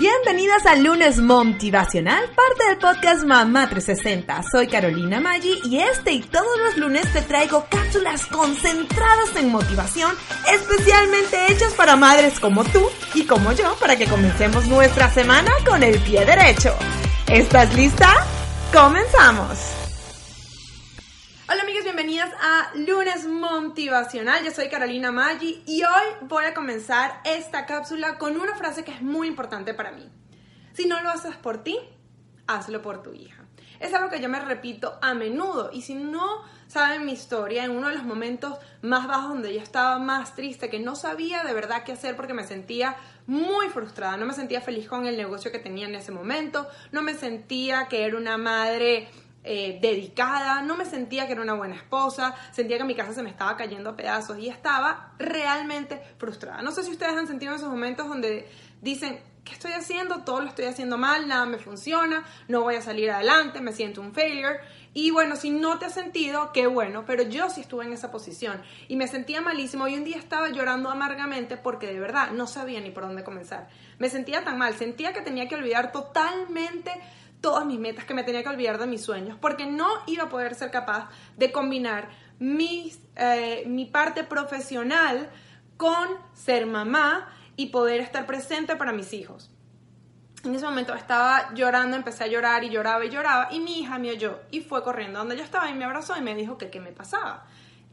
Bienvenidas al lunes motivacional, parte del podcast Mamá 360. Soy Carolina Maggi y este y todos los lunes te traigo cápsulas concentradas en motivación, especialmente hechas para madres como tú y como yo, para que comencemos nuestra semana con el pie derecho. ¿Estás lista? ¡Comenzamos! Bienvenidas a Lunes Motivacional. Yo soy Carolina Maggi y hoy voy a comenzar esta cápsula con una frase que es muy importante para mí. Si no lo haces por ti, hazlo por tu hija. Es algo que yo me repito a menudo y si no saben mi historia, en uno de los momentos más bajos donde yo estaba más triste, que no sabía de verdad qué hacer porque me sentía muy frustrada, no me sentía feliz con el negocio que tenía en ese momento, no me sentía que era una madre eh, dedicada, no me sentía que era una buena esposa, sentía que mi casa se me estaba cayendo a pedazos y estaba realmente frustrada. No sé si ustedes han sentido esos momentos donde dicen, ¿qué estoy haciendo? Todo lo estoy haciendo mal, nada me funciona, no voy a salir adelante, me siento un failure. Y bueno, si no te has sentido, qué bueno, pero yo sí estuve en esa posición y me sentía malísimo y un día estaba llorando amargamente porque de verdad no sabía ni por dónde comenzar. Me sentía tan mal, sentía que tenía que olvidar totalmente todas mis metas, que me tenía que olvidar de mis sueños, porque no iba a poder ser capaz de combinar mis, eh, mi parte profesional con ser mamá y poder estar presente para mis hijos. En ese momento estaba llorando, empecé a llorar y lloraba y lloraba y mi hija me oyó y fue corriendo donde yo estaba y me abrazó y me dijo que qué me pasaba.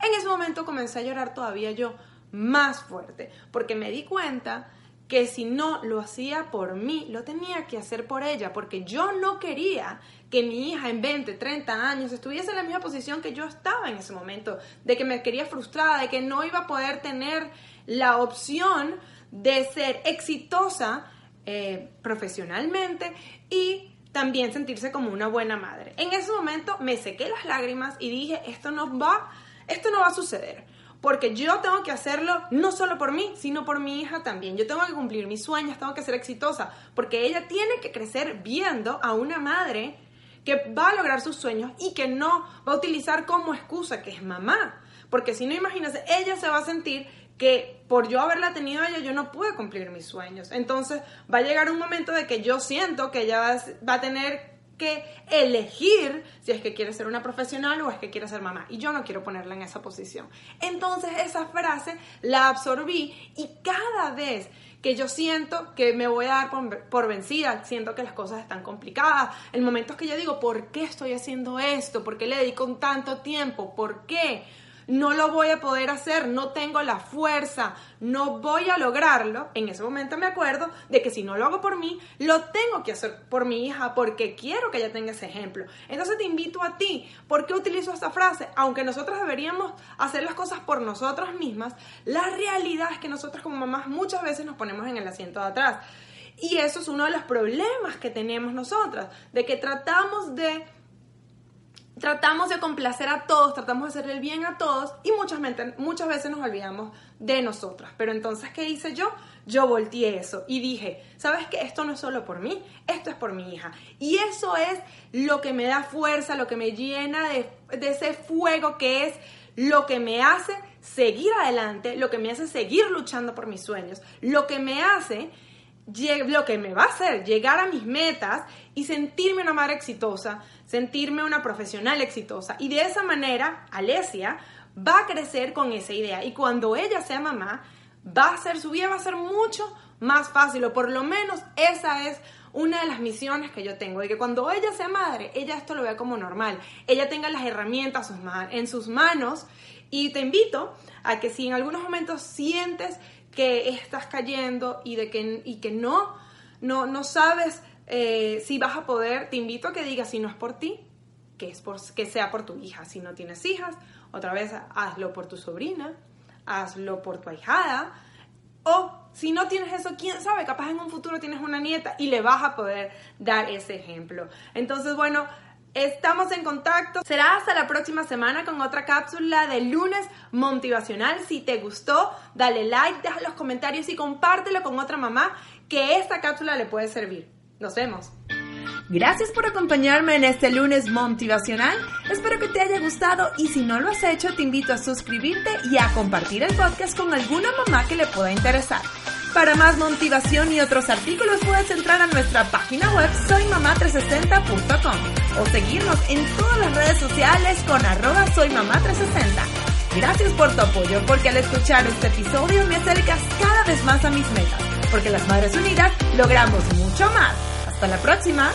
En ese momento comencé a llorar todavía yo más fuerte porque me di cuenta que si no lo hacía por mí, lo tenía que hacer por ella, porque yo no quería que mi hija en 20, 30 años estuviese en la misma posición que yo estaba en ese momento, de que me quería frustrada, de que no iba a poder tener la opción de ser exitosa eh, profesionalmente y también sentirse como una buena madre. En ese momento me sequé las lágrimas y dije, esto no va, esto no va a suceder porque yo tengo que hacerlo no solo por mí, sino por mi hija también. Yo tengo que cumplir mis sueños, tengo que ser exitosa, porque ella tiene que crecer viendo a una madre que va a lograr sus sueños y que no va a utilizar como excusa que es mamá. Porque si no, imagínense, ella se va a sentir que por yo haberla tenido a ella, yo no pude cumplir mis sueños. Entonces va a llegar un momento de que yo siento que ella va a tener que elegir si es que quiere ser una profesional o es que quiere ser mamá. Y yo no quiero ponerla en esa posición. Entonces esa frase la absorbí y cada vez que yo siento que me voy a dar por, vencida, siento que las cosas están complicadas, en momentos que yo digo, ¿por qué estoy haciendo esto? ¿Por qué le dedico tanto tiempo? ¿Por qué? No lo voy a poder hacer, no tengo la fuerza, no voy a lograrlo, en ese momento me acuerdo de que si no lo hago por mí, lo tengo que hacer por mi hija porque quiero que ella tenga ese ejemplo. Entonces te invito a ti, ¿por qué utilizo esta frase? Aunque nosotros deberíamos hacer las cosas por nosotras mismas, la realidad es que nosotros como mamás muchas veces nos ponemos en el asiento de atrás. Y eso es uno de los problemas que tenemos nosotras, de que tratamos de tratamos de complacer a todos, tratamos de hacerle el bien a todos y muchas, muchas veces nos olvidamos de nosotras. Pero entonces, ¿qué hice yo? Yo volteé eso y dije, ¿sabes qué? Esto no es solo por mí, esto es por mi hija. Y eso es lo que me da fuerza, lo que me llena de, de ese fuego que es lo que me hace seguir adelante, lo que me hace seguir luchando por mis sueños, lo que me hace lo que me va a hacer llegar a mis metas y sentirme una madre exitosa, sentirme una profesional exitosa. Y de esa manera, Alesia va a crecer con esa idea. Y cuando ella sea mamá, va a ser, su vida va a ser mucho más fácil, o por lo menos esa es una de las misiones que yo tengo, de que cuando ella sea madre, ella esto lo vea como normal, ella tenga las herramientas en sus manos y te invito a que si en algunos momentos sientes que estás cayendo y de que, y que no, no, no sabes eh, si vas a poder, te invito a que digas si no es por ti, que, es por, que sea por tu hija. Si no tienes hijas, otra vez hazlo por tu sobrina, hazlo por tu ahijada. O si no tienes eso, quién sabe, capaz en un futuro tienes una nieta y le vas a poder dar ese ejemplo. Entonces, bueno, Estamos en contacto. Será hasta la próxima semana con otra cápsula de lunes motivacional. Si te gustó, dale like, deja los comentarios y compártelo con otra mamá que esta cápsula le puede servir. Nos vemos. Gracias por acompañarme en este lunes motivacional. Espero que te haya gustado y si no lo has hecho, te invito a suscribirte y a compartir el podcast con alguna mamá que le pueda interesar. Para más motivación y otros artículos puedes entrar a nuestra página web soymamá360.com o seguirnos en todas las redes sociales con arroba soymamá360. Gracias por tu apoyo porque al escuchar este episodio me acercas cada vez más a mis metas, porque las Madres Unidas logramos mucho más. Hasta la próxima.